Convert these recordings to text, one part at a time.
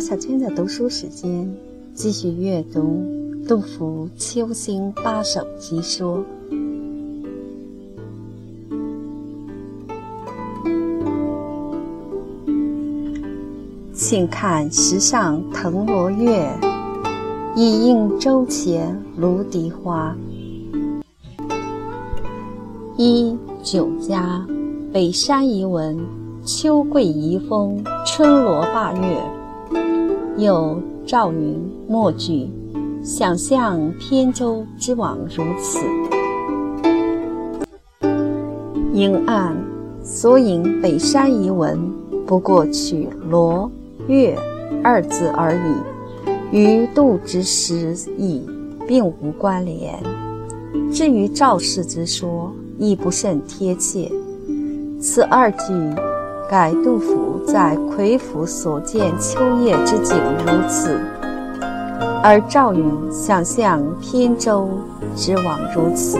小娟的读书时间，继续阅读杜甫《秋兴八首集说》。请看石上藤萝月，已应周前芦荻花。一九家，北山遗文：秋桂遗风，春萝罢月。有赵云末句：想象扁舟之往如此。应按所引北山遗文，不过取罗。月二字而已，与杜之诗意并无关联。至于赵氏之说，亦不甚贴切。此二句改杜甫在夔府所见秋夜之景如此，而赵云想象扁舟之往如此。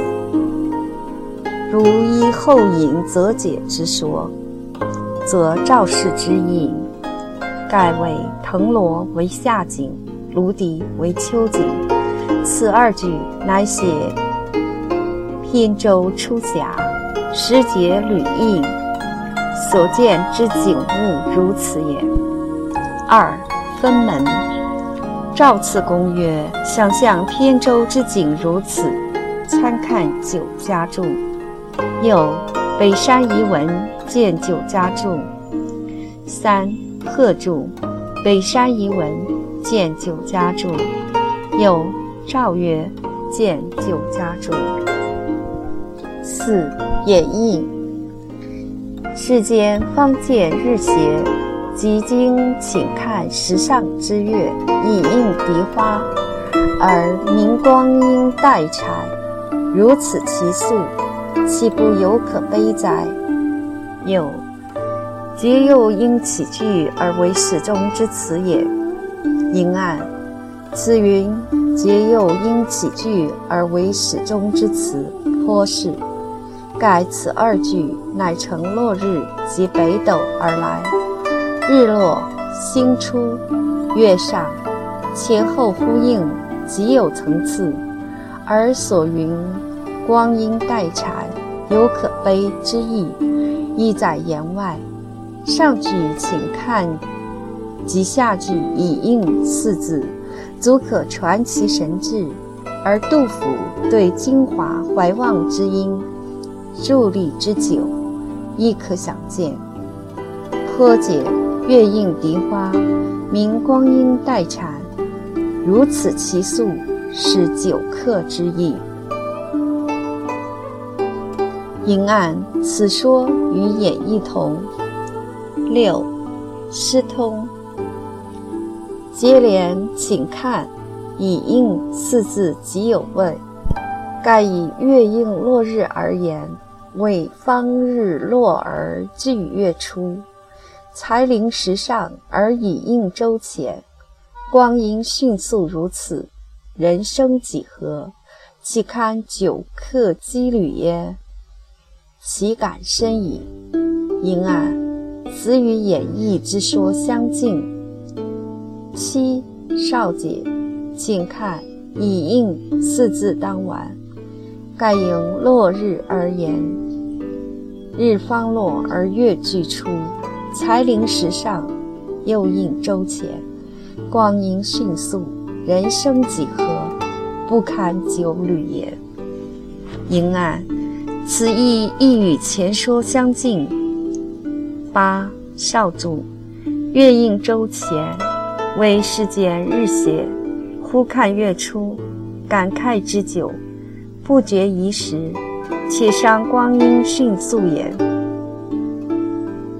如依后引则解之说，则赵氏之意。盖为藤萝为夏景，芦荻为秋景。此二句乃写扁舟出峡，时节旅应，所见之景物如此也。二分门，赵次公曰：“想象扁舟之景如此，参看酒家注。”又北山遗文见酒家注。三。贺注：北山遗文见酒家注。又赵曰见酒家注。四演义。世间方见日斜，即今请看时上之月，以映荻花，而明光阴待柴，如此其速，岂不有可悲哉？有。皆又因起句而为始终之词也。应按此云皆又因起句而为始终之词，颇是。盖此二句乃乘落日及北斗而来，日落、星出、月上，前后呼应，极有层次。而所云光阴待产，有可悲之意，意在言外。上句请看，及下句以应四字，足可传其神志。而杜甫对精华怀望之音，伫立之久，亦可想见。颇解月映荻花，明光阴待产，如此其速，是久客之意。应按此说与演绎同。六，诗通。接连请看，以应四字极有味。盖以月映落日而言，为方日落而至月出，才临时上而以应周前，光阴迅速如此，人生几何？岂堪久客羁旅耶？岂敢深矣。应按。此与演义之说相近。七少姐，请看以应四字当完。盖迎落日而言，日方落而月俱出，才临时上，又应周前，光阴迅速，人生几何？不堪久旅也。应按此意亦与前说相近。八少主，月映周前，为世间日斜，忽看月出，感慨之久，不觉移时，且伤光阴迅速也。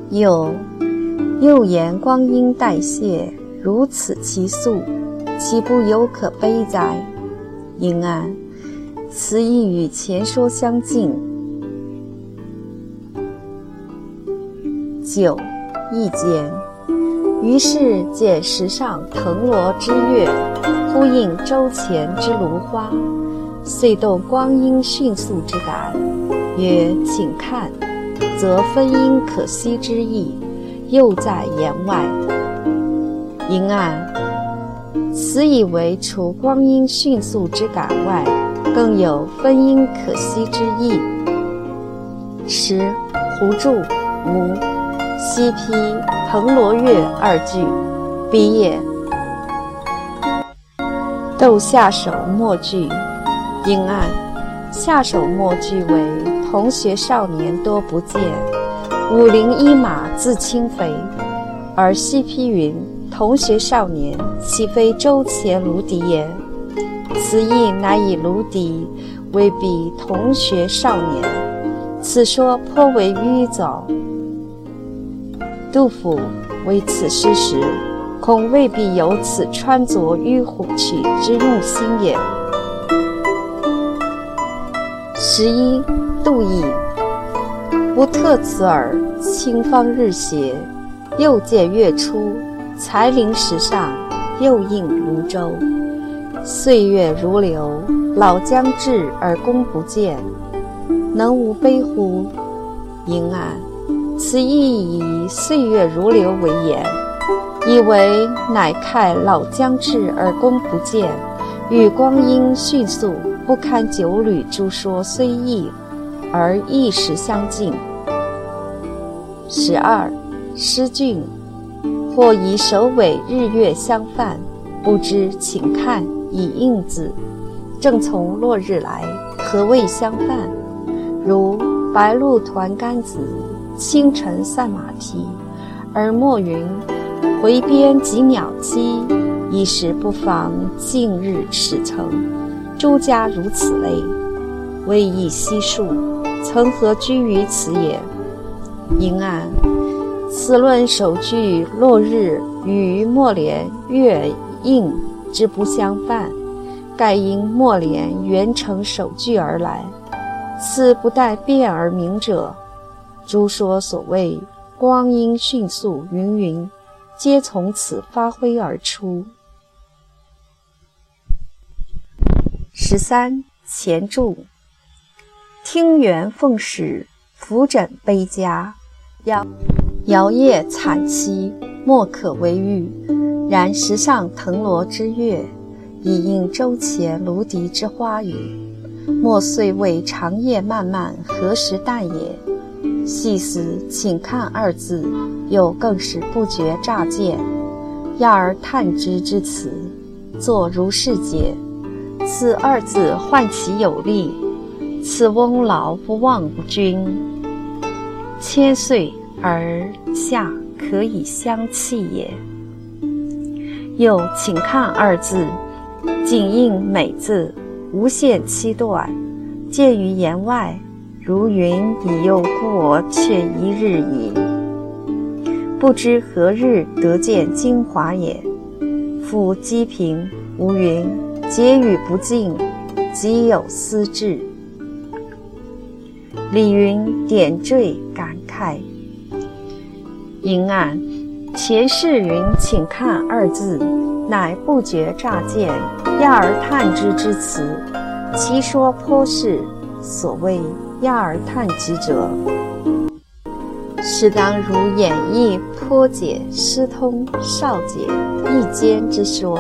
又又言光阴代谢，如此其速，岂不有可悲哉？应按此亦与前说相近。九，意间，于是见石上藤萝之月，呼应周前之芦花，遂动光阴迅速之感，曰：“请看。”则分阴可惜之意，又在言外。阴暗。此以为除光阴迅速之感外，更有分阴可惜之意。十胡注无西披藤萝月二句，毕业。斗下手末句，阴暗。下手末句为同学少年多不见，五陵一马自轻肥。而西批云：同学少年，岂非周前卢敌也？此意乃以卢敌为比同学少年。此说颇为迂藻。杜甫为此诗时，恐未必有此穿着迂虎曲之用心也。十一，杜毅。不特此耳。清芳日斜，又见月出，才临石上，又映庐州。岁月如流，老将至而功不见，能无悲乎？阴暗。此意以岁月如流为言，以为乃慨老将至而功不见，与光阴迅速。不堪九旅诸说虽异，而一时相近。十二，诗句，或以首尾日月相犯，不知请看以应字。正从落日来，何谓相犯？如白露团干子，清晨散马蹄，而莫云回边及鸟栖，一时不妨近日始成。诸家如此类，未易悉数，曾何居于此也？阴暗。此论首句落日与末联月映之不相犯，盖因末联原成首句而来。此不待变而明者。诸说所谓光阴迅速云云，皆从此发挥而出。十三前注：听园奉使，扶枕悲家，摇摇曳惨凄，莫可为喻。然石上藤萝之月，已应周前芦荻之花雨。莫遂谓长夜漫漫，何时旦也？细思，请看二字，又更是不觉乍见。亚而叹之之词，作如是解。此二字唤其有力，此翁老不忘君，千岁而下可以相弃也。又请看二字，仅应美字，无限期断，见于言外，如云以又故我却一日矣。不知何日得见精华也。夫积贫无云。结语不尽，即有思志。李云点缀感慨：阴暗。前世云，请看二字，乃不觉乍见，亚而叹之之词。其说颇是，所谓亚而叹之者，是当如演绎颇解诗通少解易兼之说。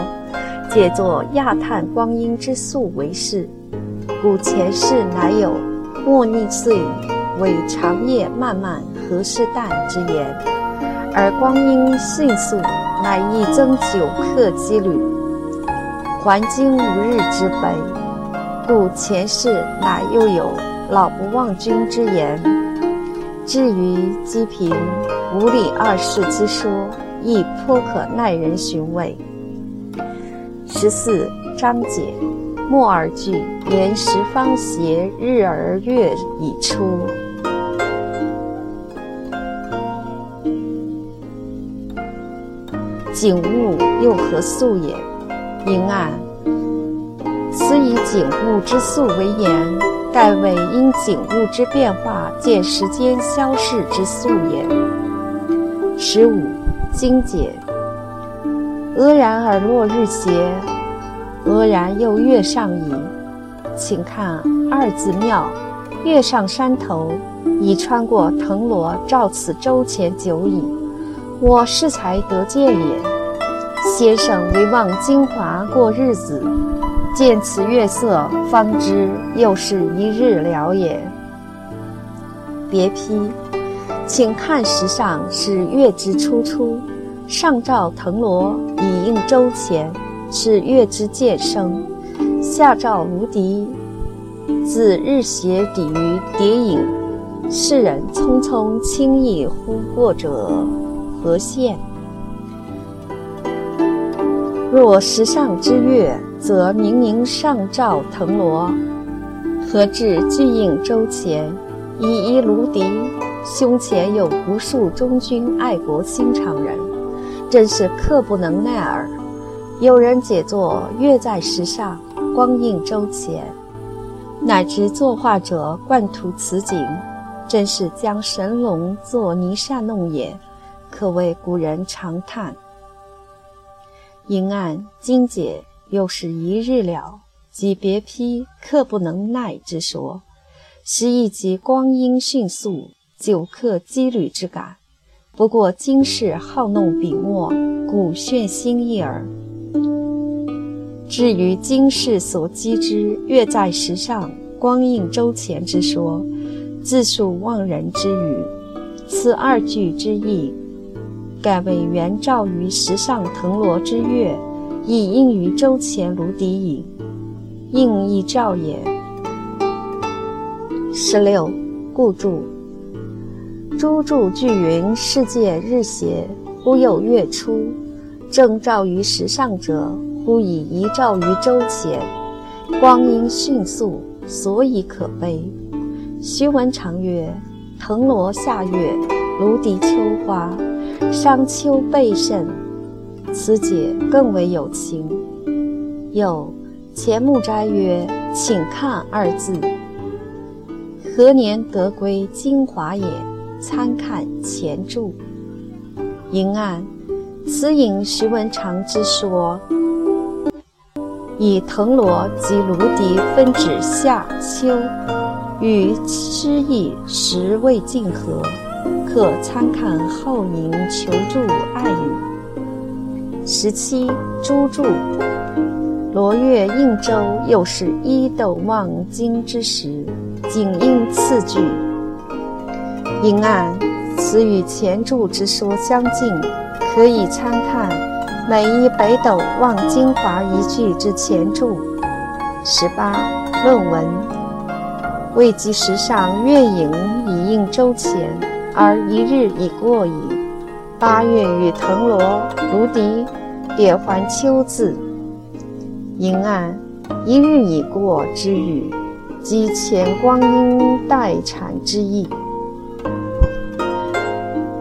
借作亚叹光阴之速为事，故前世乃有莫逆岁为长夜漫漫何事旦之言，而光阴迅速乃亦增九刻几缕，还今无日之悲，故前世乃又有老不忘君之言。至于积贫无礼二世之说，亦颇可耐人寻味。十四章解，末二句言十方斜，日而月已出。景物又何素也？阴暗。此以景物之素为言，盖为因景物之变化见时间消逝之素也。十五精解。俄然而落日斜，俄然又月上矣。请看二字妙，月上山头，已穿过藤萝，照此舟前久矣。我适才得见也。先生唯望金华过日子，见此月色，方知又是一日了也。别批，请看时上是月之初出，上照藤萝以应周前，是月之渐生；下照芦荻，自日斜抵于蝶影。世人匆匆轻易忽过者，何羡？若时上之月，则明明上照藤萝，何至巨应周前？以一芦笛，胸前有无数忠君爱国心肠人，真是刻不能耐耳。有人解作月在石上，光映周前，乃至作画者惯图此景，真是将神龙作泥沙弄也，可谓古人常叹。银暗精解，又是一日了，即别批刻不能耐之说，实亦即光阴迅速，久刻羁旅之感。不过今世好弄笔墨，古炫心意耳。至于今世所积之月在石上，光映周前之说，自述忘人之语。此二句之意。盖为原照于石上藤萝之月，以应于周前芦荻影，应亦照也。十六，故注。诸注俱云：世界日斜，忽有月出；正照于石上者，忽以移照于周前。光阴迅速，所以可悲。徐文长曰：藤萝夏月，芦荻秋花。商丘备甚，此解更为有情。有钱穆斋曰：“请看二字，何年得归金华也？”参看前注。银案，此引徐文长之说，以藤萝及芦荻分指夏秋，与诗意时未尽合。可参看后引求助爱语。十七朱注，罗月应州又是伊斗望京之时，仅应次句。因案，此与前注之说相近，可以参看每一北斗望京华一句之前注。十八论文，未及时上月影以应周前。而一日已过矣。八月与藤萝、芦荻也还秋字，阴暗一日已过之语，即前光阴待产之意。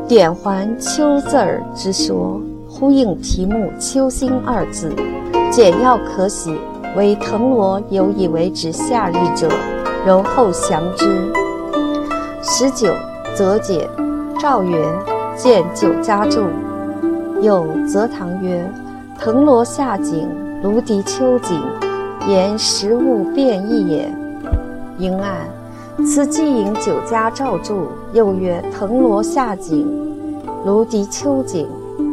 点环秋字儿之说，呼应题目“秋心”二字。简要可喜，为藤萝有以为指夏日者，容后详之。十九。则解，赵曰：“见九家注。”又则唐曰：“藤萝夏景，芦荻秋景，言时物变异也。”应案，此既引九家照注，又曰藤萝夏景，芦荻秋景，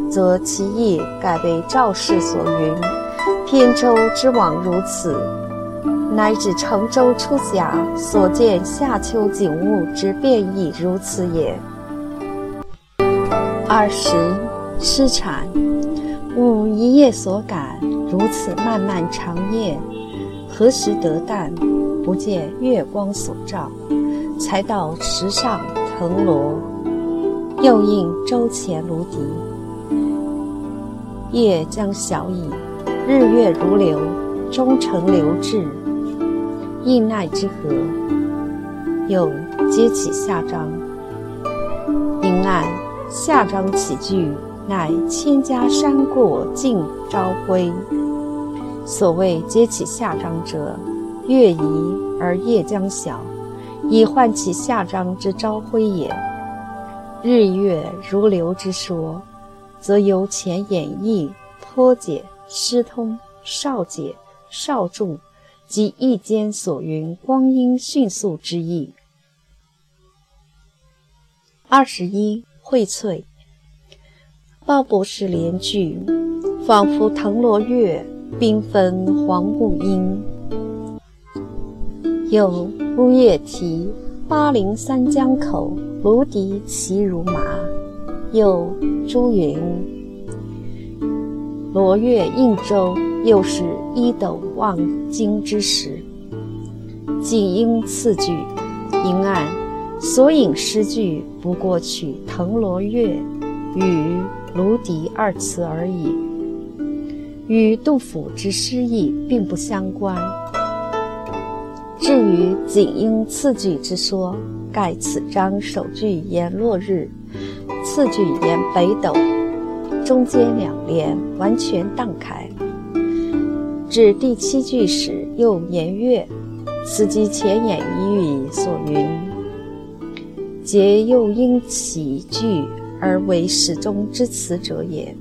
则其意改为赵氏所云：“扁舟之往如此。”乃指乘舟出峡所见夏秋景物之变异如此也。二十，失产，吾一夜所感，如此漫漫长夜，何时得旦？不见月光所照，才到池上藤萝，又应舟前芦荻。夜将晓矣，日月如流，终成流至。易奈之何？又接起下章。因案下章起句，乃千家山过尽朝晖。所谓接起下章者，月移而夜将晓，以唤起下章之朝晖也。日月如流之说，则由前演绎颇解、诗通、少解、少注。即意间所云光阴迅速之意。二十一荟萃，鲍博士联句，仿佛藤萝月，缤纷黄木阴。有乌夜啼，巴陵三江口，芦笛齐如麻。又朱云：罗月应州，又是一斗望京之时。仅应次句，应按所引诗句不过取藤萝月与芦笛二词而已，与杜甫之诗意并不相关。至于仅应次句之说，盖此章首句言落日，次句言北斗，中间两联完全荡开。至第七句时又言月，此即前言一语所云：“皆又因其句而为始终之词者也。”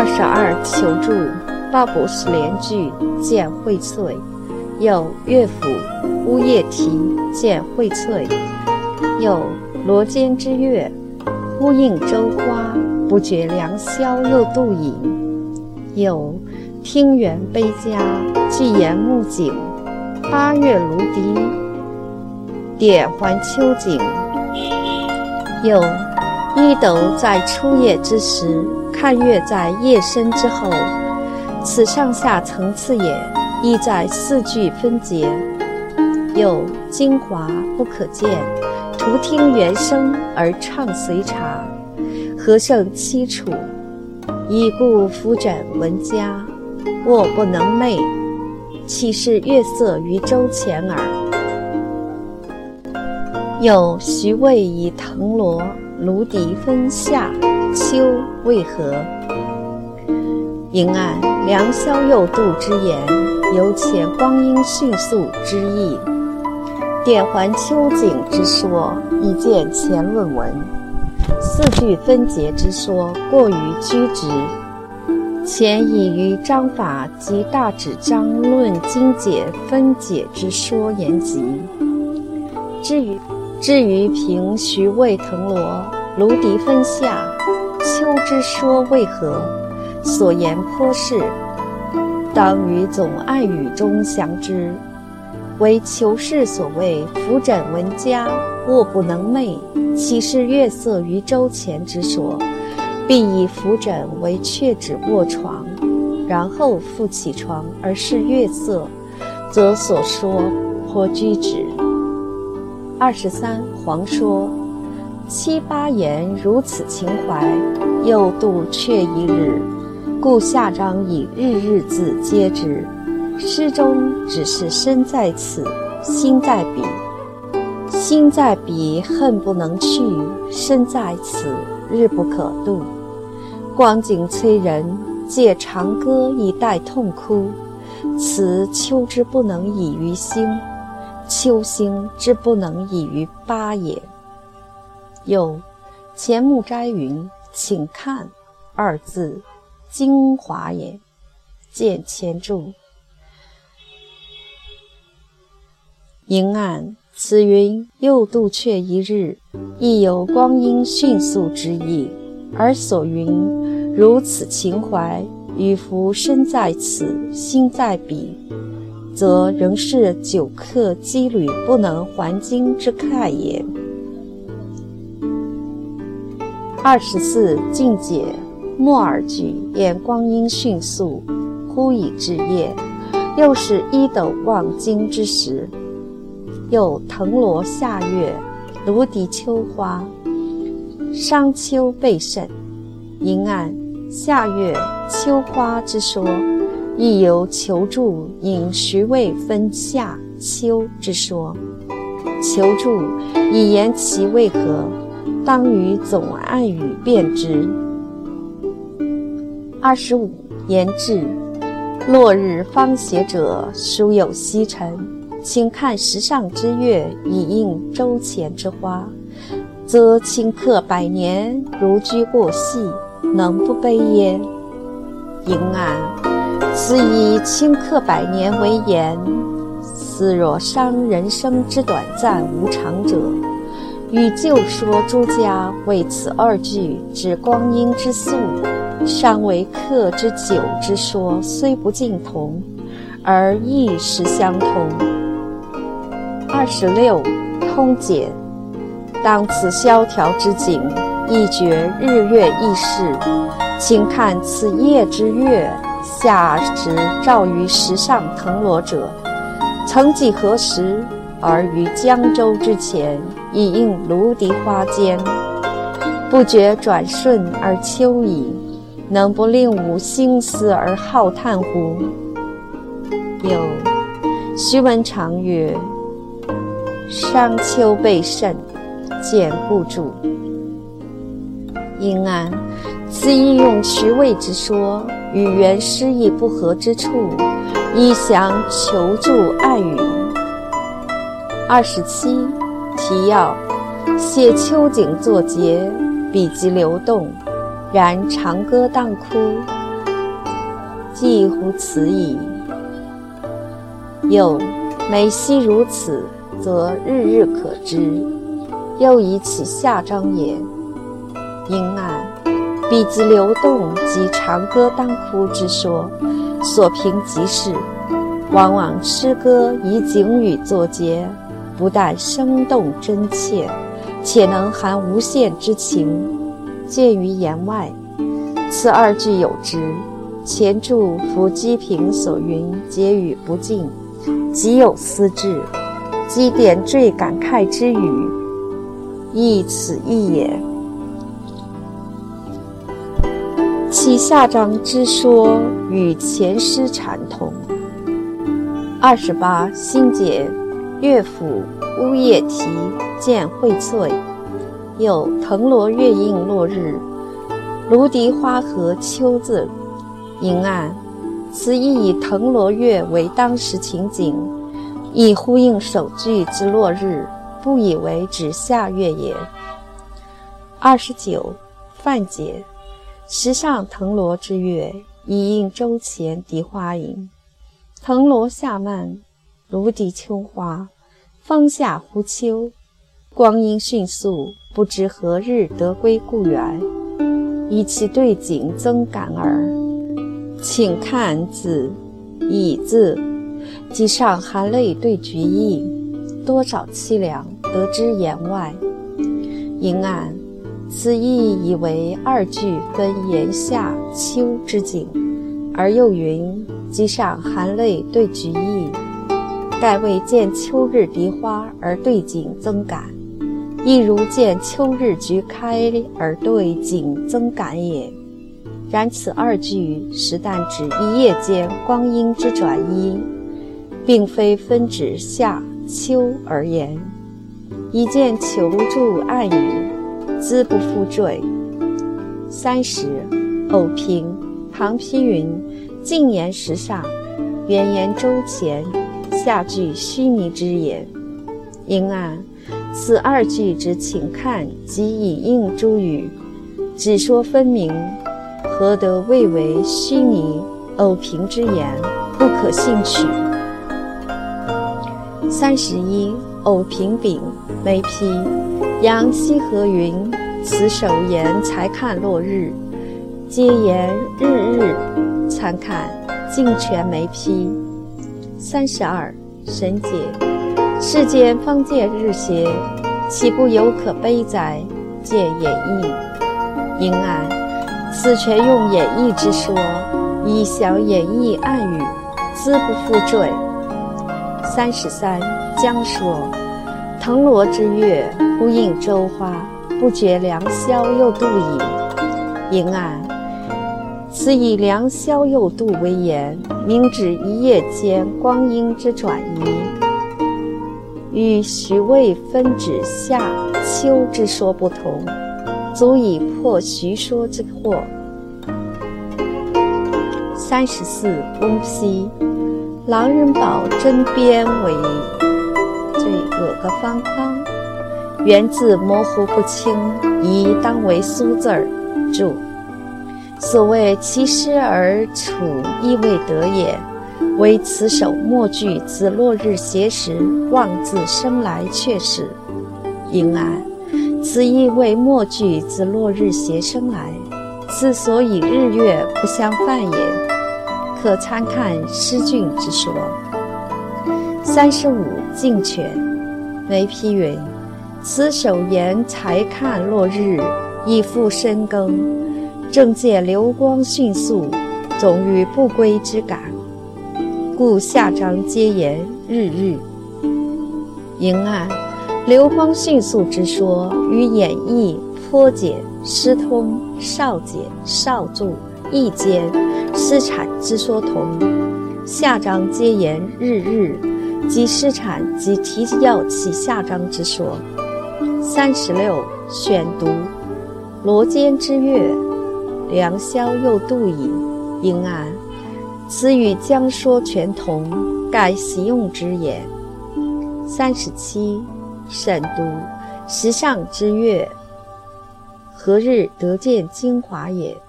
二十二求助，八不是连句见荟萃，有乐府乌夜啼见荟萃，有罗间之月，呼应舟花，不觉良宵又度影，有听园悲家寄言暮景，八月芦笛点还秋景，有一斗在初夜之时。看月在夜深之后，此上下层次也，亦在四句分节。有精华不可见，徒听原声而唱随茶，何胜凄楚？已故扶枕闻家，卧不能寐，岂是月色于舟前耳？有徐渭以藤萝、芦笛分夏。秋为何？迎按良宵又度之言，犹且光阴迅速之意。点还秋景之说，已见前论文。四句分节之说，过于拘直。前已于章法及大旨章论精解分解之说言及。至于至于凭徐渭藤萝，芦笛分夏。秋之说为何？所言颇是，当于总爱语中详之。为求是所谓扶枕闻家，卧不能寐，岂是月色于舟前之说？必以扶枕为确指卧床，然后复起床而视月色，则所说颇居止。二十三，黄说。七八言如此情怀，又度却一日，故下章以日日字接之。诗中只是身在此，心在彼，心在彼恨不能去，身在此日不可度。光景催人，借长歌以代痛哭。此秋之不能已于心，秋心之不能已于八也。有钱穆斋云：“请看二字，精华也。”见前注。迎按此云又度却一日，亦有光阴迅速之意。而所云如此情怀，与夫身在此，心在彼，则仍是久客羁旅不能还京之慨也。二十四境界，莫尔句言光阴迅速，忽已至夜，又是一斗望京之时。又藤萝夏月，芦荻秋花，商丘备甚。迎按夏月秋花之说，亦有求助引徐渭分夏秋之说。求助以言其为何？当于总暗语辨之。二十五言志，落日方斜者，殊有西沉。请看石上之月，以映舟前之花，则顷刻百年，如驹过隙，能不悲耶？迎安，斯以顷刻百年为言，斯若伤人生之短暂无常者。与旧说诸家为此二句指光阴之速，尚为客之久之说，虽不尽同，而意实相通。二十六，通解。当此萧条之景，一觉日月异逝，请看此夜之月，下时照于石上腾挪者，曾几何时？而于江州之前，已应芦荻花间，不觉转瞬而秋矣，能不令吾心思而浩叹乎？有徐文长曰：“商丘备甚，见故注。”因安，此意用徐渭之说，与原诗意不合之处，以详求助暗语。二十七，提要：写秋景作节，笔迹流动，然长歌当哭，几乎此矣。又每夕如此，则日日可知。又以其下章也。因案笔迹流动及长歌当哭之说，所凭即是，往往诗歌以景语作结。不但生动真切，且能含无限之情，见于言外。此二句有之。前注伏积平所云结语不尽，即有思至，积点缀感慨之语，亦此意也。以下章之说与前诗禅同。二十八，心结。乐府乌叶啼见荟萃，有藤萝月映落日，芦荻花合秋字。迎案，此意以藤萝月为当时情景，以呼应首句之落日，不以为指夏月也。二十九，范解，时上藤萝之月，以应周前荻花影。藤萝下漫。芦荻秋花，芳夏忽秋，光阴迅速，不知何日得归故园，以其对景增感耳。请看子乙字，即上含泪对菊意，多少凄凉，得之言外。银案，此意以为二句分炎夏秋之景，而又云即上含泪对菊意。盖为见秋日荻花而对景增感，亦如见秋日菊开而对景增感也。然此二句实但指一夜间光阴之转移，并非分指夏秋而言。一见求助暗语，兹不复赘。三十，偶评唐批云：“静言时上，远言周前。”下句虚拟之言，因案此二句之请看及以应诸语，只说分明，何得谓为虚拟偶凭之言，不可信取。三十一，偶凭丙梅批，杨希和云：此首言才看落日，皆言日日参看，尽全梅批。三十二，神解。世间方见日斜，岂不犹可悲哉？见演义，因案，此全用演义之说，以小演义暗语，兹不复赘。三十三，将说。藤萝之月，呼应周花，不觉良宵又度矣。因案。此以良宵又度为言，明指一夜间光阴之转移，与徐渭分指夏秋之说不同，足以破徐说之惑。三十四，翁批，狼人堡针边为这有个方框，原字模糊不清，宜当为苏字儿注。所谓其诗而处亦未得也，唯此首末句自落日斜时望自生来却是。因安，此亦为末句自落日斜生来，此所以日月不相犯也。可参看诗俊之说。三十五敬泉，为批云：此首言才看落日，已复深耕，正见流光迅速，总于不归之感，故下章皆言日日。迎案。流光迅速之说与演绎颇简诗通少简少注意间失产之说同，下章皆言日日，即失产及提要起下章之说。三十六选读罗间之月，良宵又度矣。应案此与将说全同，盖习用之也。三十七。审读时上之月，何日得见精华也？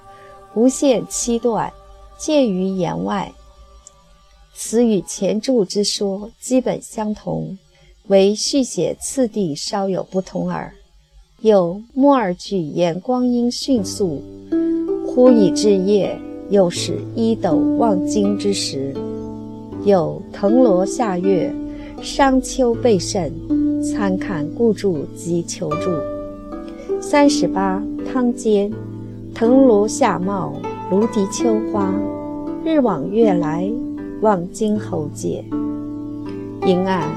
无限七段，见于言外。此与前注之说基本相同，唯续写次第稍有不同耳。有末二句言光阴迅速，忽已至夜，又是一斗望京之时。有藤萝下月，商丘备甚。参看故注及求注。三十八汤间，藤萝夏茂，芦荻秋花。日往月来，望京侯界。因案，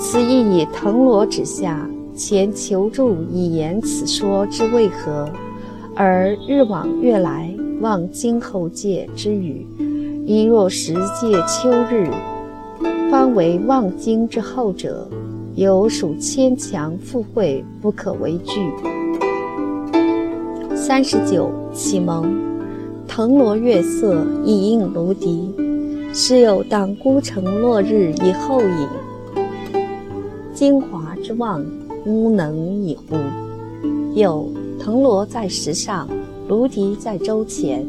此意以藤萝之下，前求助以言此说之为何？而日往月来，望京侯界之语，亦若时界秋日，方为望京之后者。有属牵强附会，不可为惧。三十九启蒙，藤萝月色以映芦笛，是有当孤城落日以后影。精华之望，吾能以乎？有藤萝在石上，芦笛在舟前，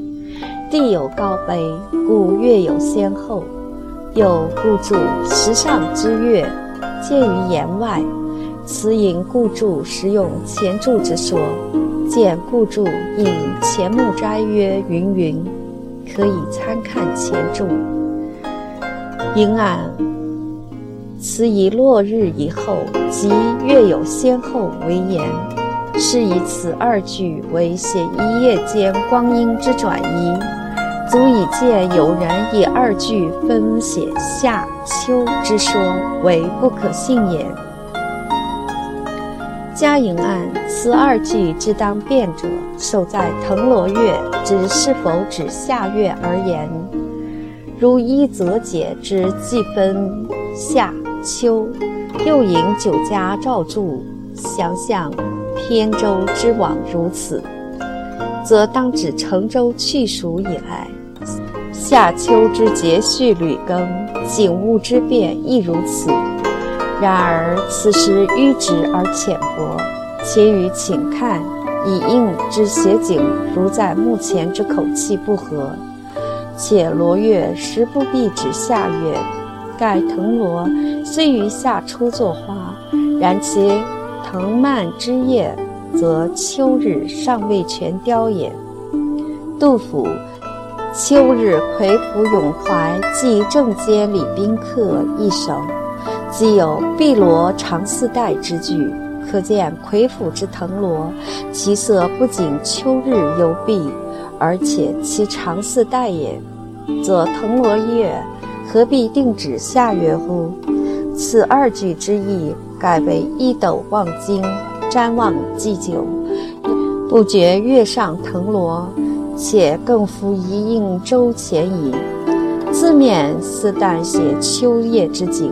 地有高卑，故月有先后。有故注石上之月。见于言外，此引故注实用前注之说。见故注引前木斋曰云云，可以参看前注。因案，此以落日以后即月有先后为言，是以此二句为写一夜间光阴之转移。足以见有人以二句分写夏秋之说为不可信也。嘉颖案此二句之当辩者，守在藤萝月之是否指夏月而言。如一则解之，既分夏秋，又引酒家照注，想象扁舟之往如此，则当指乘舟去蜀以来。夏秋之节序履更，景物之变亦如此。然而此时迂直而浅薄，且与请看以应之写景如在目前之口气不合。且罗月实不必指夏月，盖藤萝虽于夏初作花，然其藤蔓枝叶则秋日尚未全凋也。杜甫。秋日魁府咏怀寄正街李宾客一首，既有碧罗长似带之句，可见魁府之藤萝，其色不仅秋日尤碧，而且其长似带也。则藤萝月何必定指夏月乎？此二句之意，改为一斗望京，瞻望祭酒，不觉月上藤萝。且更复一应周前矣。字面似但写秋夜之景，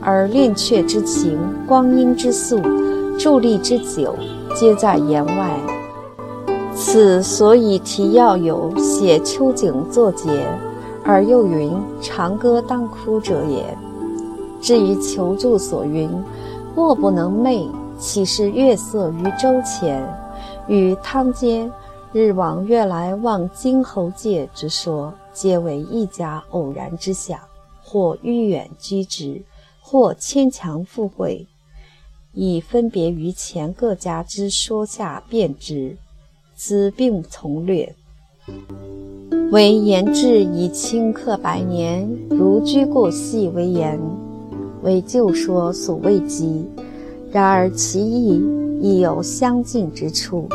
而恋却之情、光阴之速、伫立之久，皆在言外。此所以提要有写秋景作节，而又云长歌当哭者也。至于求助所云“卧不能寐，岂是月色于舟前”，与汤间。日往月来望金侯界之说，皆为一家偶然之想，或迂远居之，或牵强附会。以分别于前各家之说下辩之，兹并从略。唯言志以顷刻百年，如居过隙为言，为旧说所未及。然而其意亦有相近之处，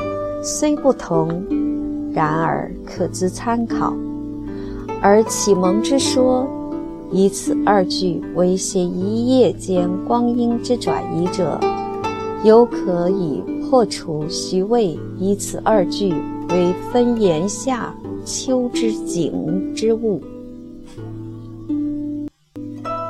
虽不同，然而可资参考。而启蒙之说，以此二句为写一夜间光阴之转移者，犹可以破除徐渭以此二句为分言夏秋之景之物。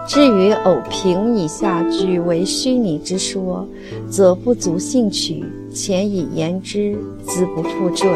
至于偶评以下句为虚拟之说，则不足信取，前以言之，兹不复赘。